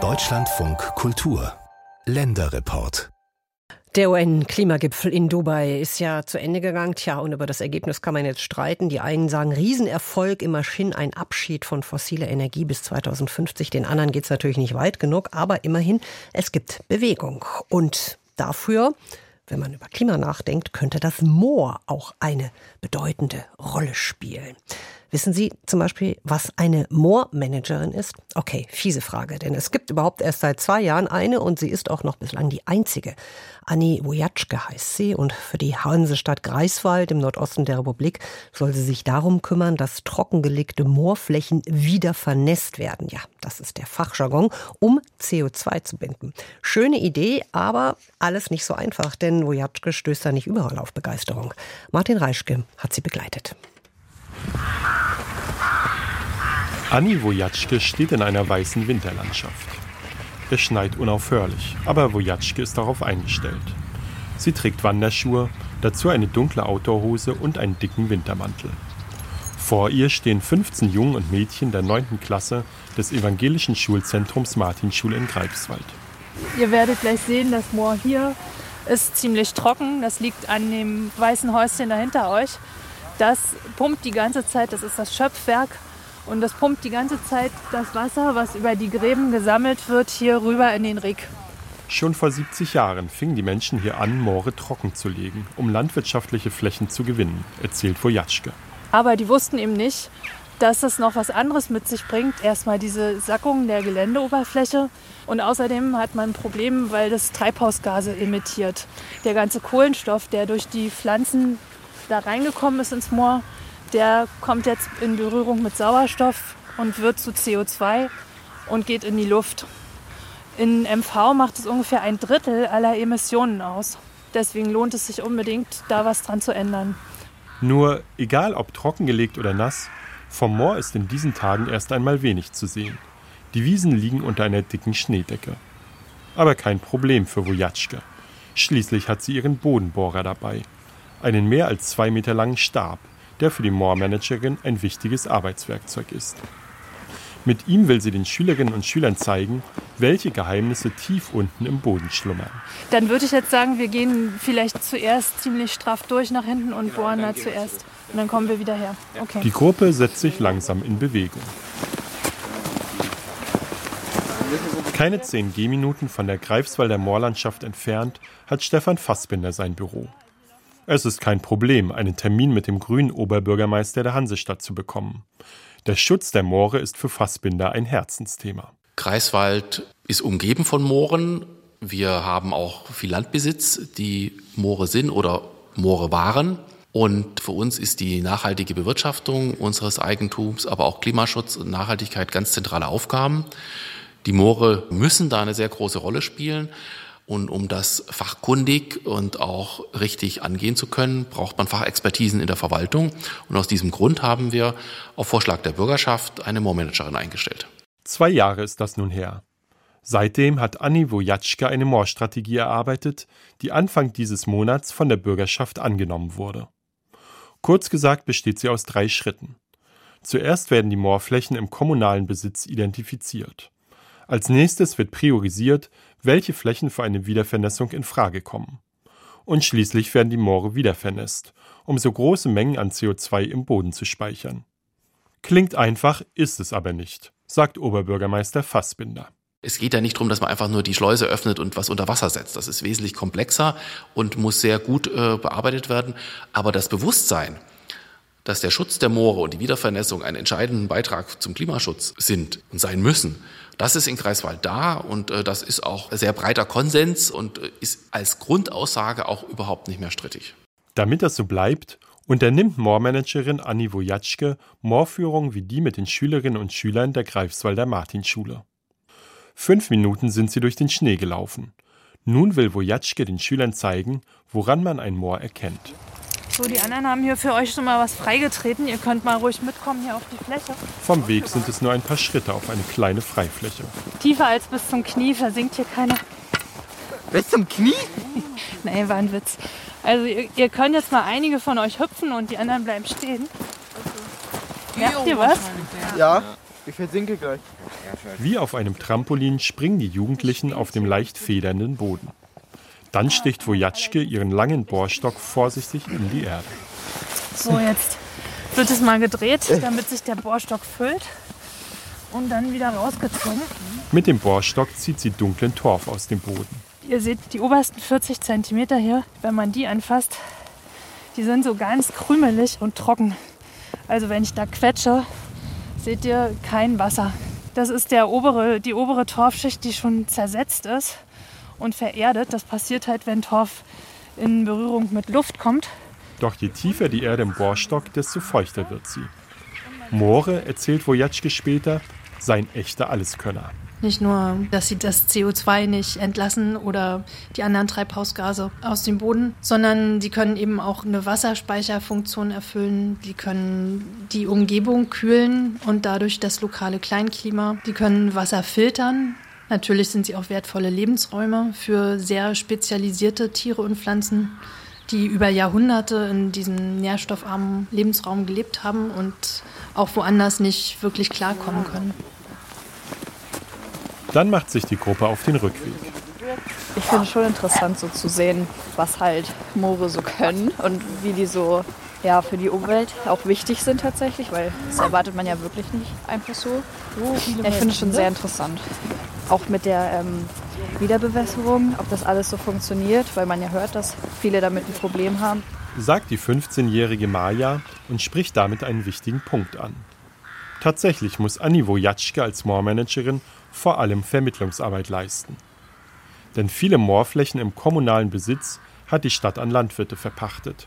Deutschlandfunk Kultur Länderreport der UN-Klimagipfel in Dubai ist ja zu Ende gegangen. Tja, und über das Ergebnis kann man jetzt streiten. Die einen sagen Riesenerfolg, immerhin ein Abschied von fossiler Energie bis 2050. Den anderen geht es natürlich nicht weit genug, aber immerhin, es gibt Bewegung. Und dafür, wenn man über Klima nachdenkt, könnte das Moor auch eine bedeutende Rolle spielen. Wissen Sie zum Beispiel, was eine Moormanagerin ist? Okay, fiese Frage, denn es gibt überhaupt erst seit zwei Jahren eine und sie ist auch noch bislang die einzige. Anni Wojatschke heißt sie und für die Hansestadt Greifswald im Nordosten der Republik soll sie sich darum kümmern, dass trockengelegte Moorflächen wieder vernässt werden. Ja, das ist der Fachjargon, um CO2 zu binden. Schöne Idee, aber alles nicht so einfach, denn Wojatschke stößt da nicht überall auf Begeisterung. Martin Reischke hat sie begleitet. Anni Wojatschke steht in einer weißen Winterlandschaft. Es schneit unaufhörlich, aber Wojatschke ist darauf eingestellt. Sie trägt Wanderschuhe, dazu eine dunkle Outdoorhose und einen dicken Wintermantel. Vor ihr stehen 15 Jungen und Mädchen der 9. Klasse des evangelischen Schulzentrums Martinschule in Greifswald. Ihr werdet gleich sehen, das Moor hier ist ziemlich trocken. Das liegt an dem weißen Häuschen da hinter euch. Das pumpt die ganze Zeit, das ist das Schöpfwerk und das pumpt die ganze Zeit das Wasser, was über die Gräben gesammelt wird, hier rüber in den Rick. Schon vor 70 Jahren fingen die Menschen hier an, Moore trocken zu legen, um landwirtschaftliche Flächen zu gewinnen, erzählt Wojatschke. Aber die wussten eben nicht, dass es noch was anderes mit sich bringt. Erstmal diese Sackung der Geländeoberfläche und außerdem hat man ein Problem, weil das Treibhausgase emittiert. Der ganze Kohlenstoff, der durch die Pflanzen da reingekommen ist ins Moor, der kommt jetzt in Berührung mit Sauerstoff und wird zu CO2 und geht in die Luft. In MV macht es ungefähr ein Drittel aller Emissionen aus. Deswegen lohnt es sich unbedingt, da was dran zu ändern. Nur, egal ob trockengelegt oder nass, vom Moor ist in diesen Tagen erst einmal wenig zu sehen. Die Wiesen liegen unter einer dicken Schneedecke. Aber kein Problem für Wojatschke. Schließlich hat sie ihren Bodenbohrer dabei einen mehr als zwei Meter langen Stab, der für die Moormanagerin ein wichtiges Arbeitswerkzeug ist. Mit ihm will sie den Schülerinnen und Schülern zeigen, welche Geheimnisse tief unten im Boden schlummern. Dann würde ich jetzt sagen, wir gehen vielleicht zuerst ziemlich straff durch nach hinten und bohren da zuerst. Und dann kommen wir wieder her. Okay. Die Gruppe setzt sich langsam in Bewegung. Keine zehn Gehminuten von der Greifswalder Moorlandschaft entfernt hat Stefan Fassbinder sein Büro. Es ist kein Problem, einen Termin mit dem grünen Oberbürgermeister der Hansestadt zu bekommen. Der Schutz der Moore ist für Fassbinder ein Herzensthema. Greifswald ist umgeben von Mooren. Wir haben auch viel Landbesitz, die Moore sind oder Moore waren. Und für uns ist die nachhaltige Bewirtschaftung unseres Eigentums, aber auch Klimaschutz und Nachhaltigkeit ganz zentrale Aufgaben. Die Moore müssen da eine sehr große Rolle spielen. Und um das fachkundig und auch richtig angehen zu können, braucht man Fachexpertisen in der Verwaltung. Und aus diesem Grund haben wir auf Vorschlag der Bürgerschaft eine Moormanagerin eingestellt. Zwei Jahre ist das nun her. Seitdem hat Anni Wojatschka eine Moorstrategie erarbeitet, die Anfang dieses Monats von der Bürgerschaft angenommen wurde. Kurz gesagt besteht sie aus drei Schritten. Zuerst werden die Moorflächen im kommunalen Besitz identifiziert. Als nächstes wird priorisiert, welche Flächen für eine Wiedervernässung in Frage kommen. Und schließlich werden die Moore wiedervernässt, um so große Mengen an CO2 im Boden zu speichern. Klingt einfach, ist es aber nicht, sagt Oberbürgermeister Fassbinder. Es geht ja nicht darum, dass man einfach nur die Schleuse öffnet und was unter Wasser setzt. Das ist wesentlich komplexer und muss sehr gut äh, bearbeitet werden. Aber das Bewusstsein, dass der Schutz der Moore und die Wiedervernässung einen entscheidenden Beitrag zum Klimaschutz sind und sein müssen, das ist in Greifswald da und äh, das ist auch sehr breiter Konsens und äh, ist als Grundaussage auch überhaupt nicht mehr strittig. Damit das so bleibt, unternimmt Moormanagerin Anni Wojatschke Moorführungen wie die mit den Schülerinnen und Schülern der Greifswalder Martinschule. Fünf Minuten sind sie durch den Schnee gelaufen. Nun will Wojatschke den Schülern zeigen, woran man ein Moor erkennt. So, die anderen haben hier für euch schon mal was freigetreten. Ihr könnt mal ruhig mitkommen hier auf die Fläche. Vom Weg sind es nur ein paar Schritte auf eine kleine Freifläche. Tiefer als bis zum Knie versinkt hier keiner. Bis zum Knie? Nein, war ein Witz. Also ihr, ihr, könnt jetzt mal einige von euch hüpfen und die anderen bleiben stehen. Okay. Merkt ihr was? Ja. Ich versinke gleich. Wie auf einem Trampolin springen die Jugendlichen auf dem leicht federnden Boden. Dann sticht Wojatschke ihren langen Bohrstock vorsichtig in die Erde. So, jetzt wird es mal gedreht, damit sich der Bohrstock füllt und dann wieder rausgezogen. Mit dem Bohrstock zieht sie dunklen Torf aus dem Boden. Ihr seht die obersten 40 Zentimeter hier, wenn man die anfasst, die sind so ganz krümelig und trocken. Also wenn ich da quetsche, seht ihr kein Wasser. Das ist der obere, die obere Torfschicht, die schon zersetzt ist und vererdet. Das passiert halt, wenn Torf in Berührung mit Luft kommt. Doch je tiefer die Erde im Bohrstock, desto feuchter wird sie. Moore, erzählt Wojatschke später, sei ein echter Alleskönner. Nicht nur, dass sie das CO2 nicht entlassen oder die anderen Treibhausgase aus dem Boden, sondern sie können eben auch eine Wasserspeicherfunktion erfüllen. Die können die Umgebung kühlen und dadurch das lokale Kleinklima. Die können Wasser filtern. Natürlich sind sie auch wertvolle Lebensräume für sehr spezialisierte Tiere und Pflanzen, die über Jahrhunderte in diesem nährstoffarmen Lebensraum gelebt haben und auch woanders nicht wirklich klarkommen können. Dann macht sich die Gruppe auf den Rückweg. Ich finde es schon interessant, so zu sehen, was halt Moore so können und wie die so ja, für die Umwelt auch wichtig sind tatsächlich, weil das erwartet man ja wirklich nicht einfach so. Ja, ich finde es schon sehr interessant. Auch mit der ähm, Wiederbewässerung, ob das alles so funktioniert, weil man ja hört, dass viele damit ein Problem haben. Sagt die 15-jährige Maja und spricht damit einen wichtigen Punkt an. Tatsächlich muss Anni Wojatschke als Moormanagerin vor allem Vermittlungsarbeit leisten. Denn viele Moorflächen im kommunalen Besitz hat die Stadt an Landwirte verpachtet.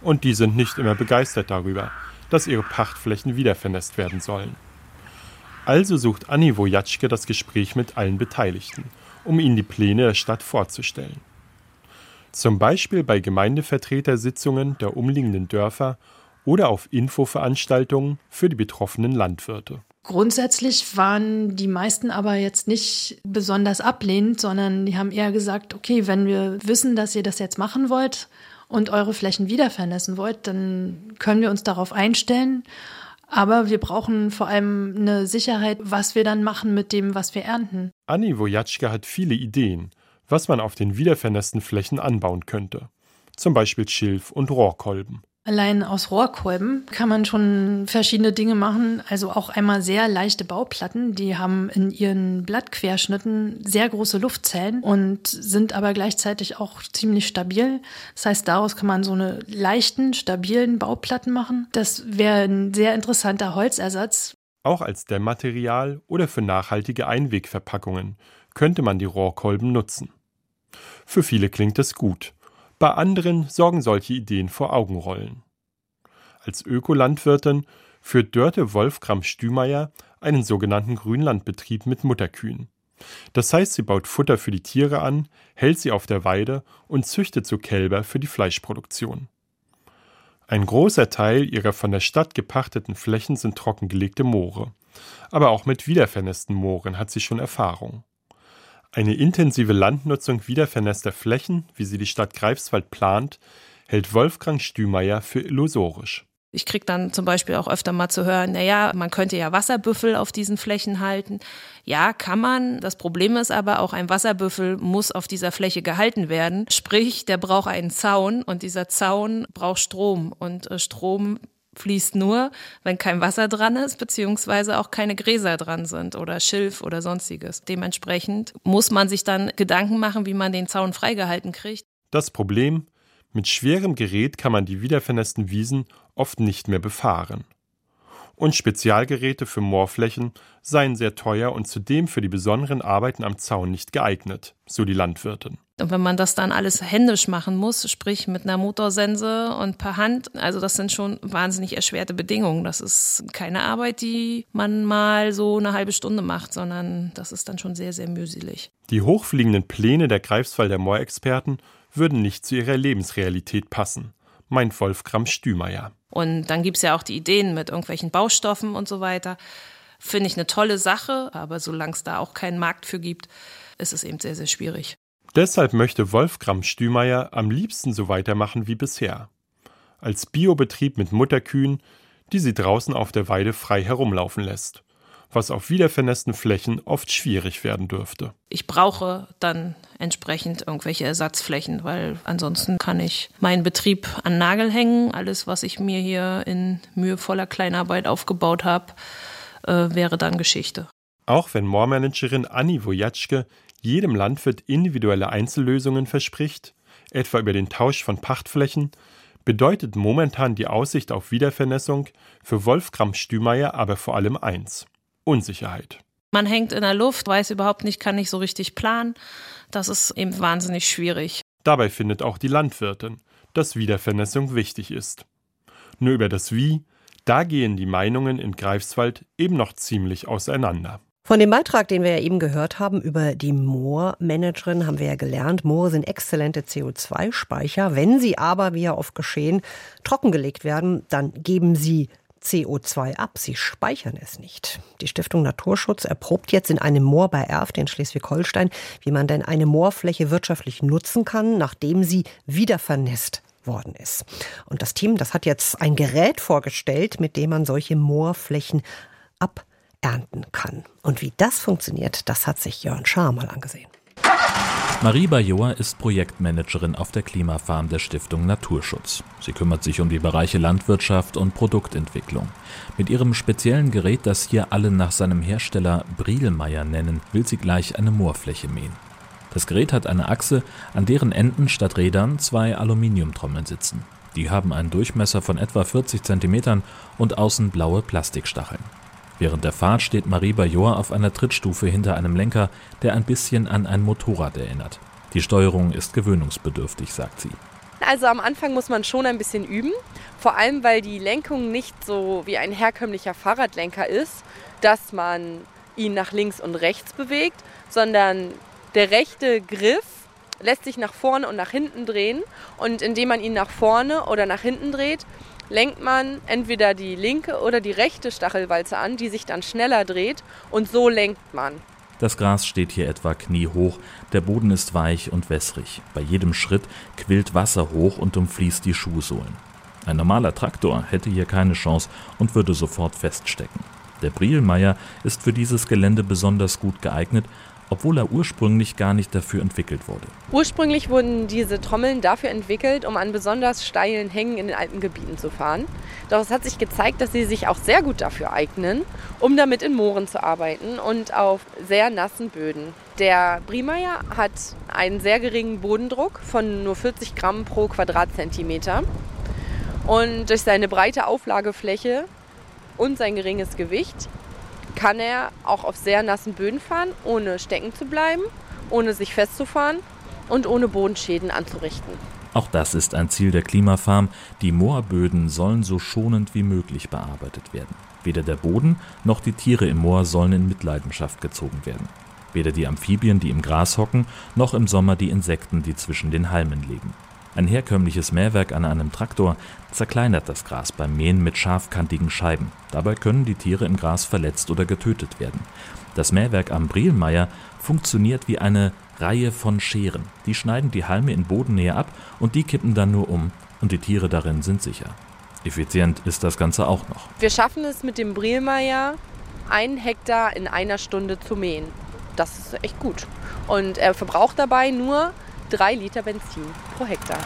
Und die sind nicht immer begeistert darüber, dass ihre Pachtflächen wiedervernässt werden sollen. Also sucht Anni Wojatschke das Gespräch mit allen Beteiligten, um ihnen die Pläne der Stadt vorzustellen. Zum Beispiel bei Gemeindevertretersitzungen der umliegenden Dörfer oder auf Infoveranstaltungen für die betroffenen Landwirte. Grundsätzlich waren die meisten aber jetzt nicht besonders ablehnend, sondern die haben eher gesagt, okay, wenn wir wissen, dass ihr das jetzt machen wollt und eure Flächen wiedervernässen wollt, dann können wir uns darauf einstellen. Aber wir brauchen vor allem eine Sicherheit, was wir dann machen mit dem, was wir ernten. Anni Wojatschka hat viele Ideen, was man auf den wiedervernässten Flächen anbauen könnte. Zum Beispiel Schilf und Rohrkolben. Allein aus Rohrkolben kann man schon verschiedene Dinge machen. Also auch einmal sehr leichte Bauplatten, die haben in ihren Blattquerschnitten sehr große Luftzellen und sind aber gleichzeitig auch ziemlich stabil. Das heißt, daraus kann man so eine leichten, stabilen Bauplatten machen. Das wäre ein sehr interessanter Holzersatz. Auch als Dämmmaterial oder für nachhaltige Einwegverpackungen könnte man die Rohrkolben nutzen. Für viele klingt es gut. Bei anderen sorgen solche Ideen vor Augenrollen. Als Ökolandwirtin führt Dörte Wolfgram Stümeier einen sogenannten Grünlandbetrieb mit Mutterkühen. Das heißt, sie baut Futter für die Tiere an, hält sie auf der Weide und züchtet so Kälber für die Fleischproduktion. Ein großer Teil ihrer von der Stadt gepachteten Flächen sind trockengelegte Moore. Aber auch mit wiedervernässten Mooren hat sie schon Erfahrung. Eine intensive Landnutzung wiedervernässter Flächen, wie sie die Stadt Greifswald plant, hält Wolfgang Stümeier für illusorisch. Ich kriege dann zum Beispiel auch öfter mal zu hören, naja, man könnte ja Wasserbüffel auf diesen Flächen halten. Ja, kann man. Das Problem ist aber, auch ein Wasserbüffel muss auf dieser Fläche gehalten werden. Sprich, der braucht einen Zaun und dieser Zaun braucht Strom. Und äh, Strom fließt nur, wenn kein Wasser dran ist, beziehungsweise auch keine Gräser dran sind oder Schilf oder sonstiges. Dementsprechend muss man sich dann Gedanken machen, wie man den Zaun freigehalten kriegt. Das Problem, mit schwerem Gerät kann man die wiedervernässten Wiesen oft nicht mehr befahren. Und Spezialgeräte für Moorflächen seien sehr teuer und zudem für die besonderen Arbeiten am Zaun nicht geeignet, so die Landwirtin. Und wenn man das dann alles händisch machen muss, sprich mit einer Motorsense und per Hand, also das sind schon wahnsinnig erschwerte Bedingungen. Das ist keine Arbeit, die man mal so eine halbe Stunde macht, sondern das ist dann schon sehr, sehr mühselig. Die hochfliegenden Pläne der Greifswalder Moorexperten würden nicht zu ihrer Lebensrealität passen, meint Wolfgram Stümeier. Und dann gibt es ja auch die Ideen mit irgendwelchen Baustoffen und so weiter. Finde ich eine tolle Sache, aber solange es da auch keinen Markt für gibt, ist es eben sehr, sehr schwierig. Deshalb möchte Wolfgram Stümeier am liebsten so weitermachen wie bisher. Als Biobetrieb mit Mutterkühen, die sie draußen auf der Weide frei herumlaufen lässt. was auf wiedervernässten Flächen oft schwierig werden dürfte. Ich brauche dann entsprechend irgendwelche Ersatzflächen, weil ansonsten kann ich meinen Betrieb an Nagel hängen. Alles, was ich mir hier in mühevoller Kleinarbeit aufgebaut habe, äh, wäre dann Geschichte. Auch wenn Moormanagerin Anni Wojatschke jedem Landwirt individuelle Einzellösungen verspricht, etwa über den Tausch von Pachtflächen, bedeutet momentan die Aussicht auf Wiedervernässung für Wolfgram Stümeier aber vor allem eins: Unsicherheit. Man hängt in der Luft, weiß überhaupt nicht, kann nicht so richtig planen. Das ist eben wahnsinnig schwierig. Dabei findet auch die Landwirtin, dass Wiedervernässung wichtig ist. Nur über das Wie, da gehen die Meinungen in Greifswald eben noch ziemlich auseinander. Von dem Beitrag, den wir ja eben gehört haben über die Moormanagerin, haben wir ja gelernt, Moore sind exzellente CO2-Speicher. Wenn sie aber, wie ja oft geschehen, trockengelegt werden, dann geben sie CO2 ab. Sie speichern es nicht. Die Stiftung Naturschutz erprobt jetzt in einem Moor bei Erft in Schleswig-Holstein, wie man denn eine Moorfläche wirtschaftlich nutzen kann, nachdem sie wieder vernässt worden ist. Und das Team, das hat jetzt ein Gerät vorgestellt, mit dem man solche Moorflächen ab ernten kann. Und wie das funktioniert, das hat sich Jörn Schaar mal angesehen. Marie Bajor ist Projektmanagerin auf der Klimafarm der Stiftung Naturschutz. Sie kümmert sich um die Bereiche Landwirtschaft und Produktentwicklung. Mit ihrem speziellen Gerät, das hier alle nach seinem Hersteller Brielmeier nennen, will sie gleich eine Moorfläche mähen. Das Gerät hat eine Achse, an deren Enden statt Rädern zwei Aluminiumtrommeln sitzen. Die haben einen Durchmesser von etwa 40 cm und außen blaue Plastikstacheln. Während der Fahrt steht Marie Bajor auf einer Trittstufe hinter einem Lenker, der ein bisschen an ein Motorrad erinnert. Die Steuerung ist gewöhnungsbedürftig, sagt sie. Also am Anfang muss man schon ein bisschen üben, vor allem weil die Lenkung nicht so wie ein herkömmlicher Fahrradlenker ist, dass man ihn nach links und rechts bewegt, sondern der rechte Griff lässt sich nach vorne und nach hinten drehen und indem man ihn nach vorne oder nach hinten dreht, lenkt man entweder die linke oder die rechte Stachelwalze an, die sich dann schneller dreht und so lenkt man. Das Gras steht hier etwa kniehoch, der Boden ist weich und wässrig. Bei jedem Schritt quillt Wasser hoch und umfließt die Schuhsohlen. Ein normaler Traktor hätte hier keine Chance und würde sofort feststecken. Der Brielmeier ist für dieses Gelände besonders gut geeignet, obwohl er ursprünglich gar nicht dafür entwickelt wurde. Ursprünglich wurden diese Trommeln dafür entwickelt, um an besonders steilen Hängen in den Alpengebieten zu fahren. Doch es hat sich gezeigt, dass sie sich auch sehr gut dafür eignen, um damit in Mooren zu arbeiten und auf sehr nassen Böden. Der Briemeier hat einen sehr geringen Bodendruck von nur 40 Gramm pro Quadratzentimeter. Und durch seine breite Auflagefläche und sein geringes Gewicht kann er auch auf sehr nassen Böden fahren, ohne stecken zu bleiben, ohne sich festzufahren und ohne Bodenschäden anzurichten. Auch das ist ein Ziel der Klimafarm. Die Moorböden sollen so schonend wie möglich bearbeitet werden. Weder der Boden noch die Tiere im Moor sollen in Mitleidenschaft gezogen werden. Weder die Amphibien, die im Gras hocken, noch im Sommer die Insekten, die zwischen den Halmen leben. Ein herkömmliches Mähwerk an einem Traktor zerkleinert das Gras beim Mähen mit scharfkantigen Scheiben. Dabei können die Tiere im Gras verletzt oder getötet werden. Das Mähwerk am Brielmeier funktioniert wie eine Reihe von Scheren. Die schneiden die Halme in Bodennähe ab und die kippen dann nur um und die Tiere darin sind sicher. Effizient ist das Ganze auch noch. Wir schaffen es mit dem Brielmeier, einen Hektar in einer Stunde zu mähen. Das ist echt gut. Und er verbraucht dabei nur 3 Liter Benzin pro Hektar.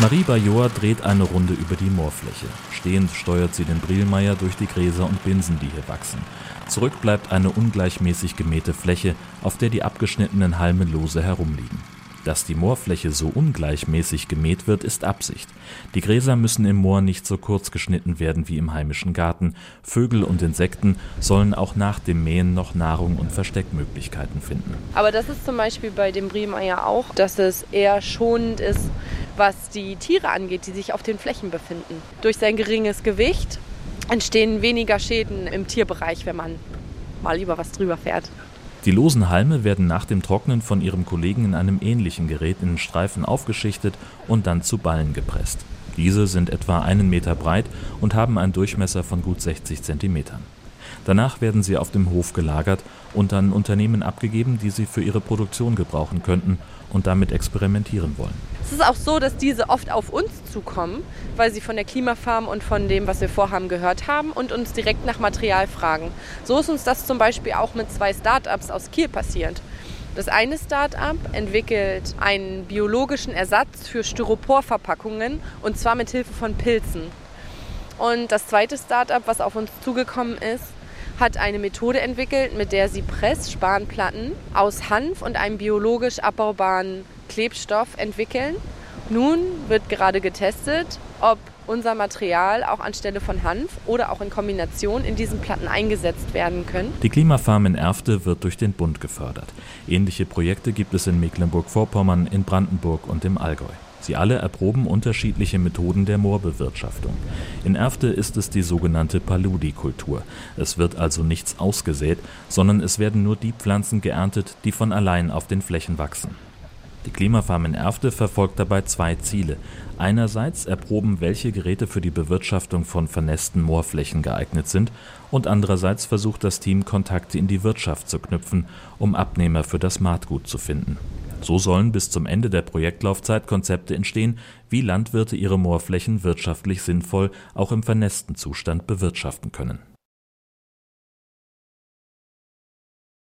Marie Bajor dreht eine Runde über die Moorfläche. Stehend steuert sie den Brielmeier durch die Gräser und Binsen, die hier wachsen. Zurück bleibt eine ungleichmäßig gemähte Fläche, auf der die abgeschnittenen Halme lose herumliegen. Dass die Moorfläche so ungleichmäßig gemäht wird, ist Absicht. Die Gräser müssen im Moor nicht so kurz geschnitten werden wie im heimischen Garten. Vögel und Insekten sollen auch nach dem Mähen noch Nahrung und Versteckmöglichkeiten finden. Aber das ist zum Beispiel bei dem Briemeier auch, dass es eher schonend ist, was die Tiere angeht, die sich auf den Flächen befinden. Durch sein geringes Gewicht entstehen weniger Schäden im Tierbereich, wenn man mal über was drüber fährt. Die losen Halme werden nach dem Trocknen von ihrem Kollegen in einem ähnlichen Gerät in Streifen aufgeschichtet und dann zu Ballen gepresst. Diese sind etwa einen Meter breit und haben einen Durchmesser von gut 60 Zentimetern. Danach werden sie auf dem Hof gelagert und an Unternehmen abgegeben, die sie für ihre Produktion gebrauchen könnten und damit experimentieren wollen. Es ist auch so, dass diese oft auf uns zukommen, weil sie von der Klimafarm und von dem, was wir vorhaben, gehört haben und uns direkt nach Material fragen. So ist uns das zum Beispiel auch mit zwei Startups aus Kiel passiert. Das eine Start-up entwickelt einen biologischen Ersatz für Styroporverpackungen und zwar mit Hilfe von Pilzen. Und das zweite Start-up, was auf uns zugekommen ist, hat eine Methode entwickelt, mit der sie Pressspanplatten aus Hanf und einem biologisch abbaubaren Klebstoff entwickeln. Nun wird gerade getestet, ob unser Material auch anstelle von Hanf oder auch in Kombination in diesen Platten eingesetzt werden können. Die Klimafarm in Erfte wird durch den Bund gefördert. Ähnliche Projekte gibt es in Mecklenburg-Vorpommern, in Brandenburg und im Allgäu. Sie alle erproben unterschiedliche Methoden der Moorbewirtschaftung. In Erfte ist es die sogenannte Paludikultur. Es wird also nichts ausgesät, sondern es werden nur die Pflanzen geerntet, die von allein auf den Flächen wachsen. Die Klimafarm in Erfte verfolgt dabei zwei Ziele. Einerseits erproben, welche Geräte für die Bewirtschaftung von vernässten Moorflächen geeignet sind, und andererseits versucht das Team, Kontakte in die Wirtschaft zu knüpfen, um Abnehmer für das Maatgut zu finden. So sollen bis zum Ende der Projektlaufzeit Konzepte entstehen, wie Landwirte ihre Moorflächen wirtschaftlich sinnvoll auch im vernässten Zustand bewirtschaften können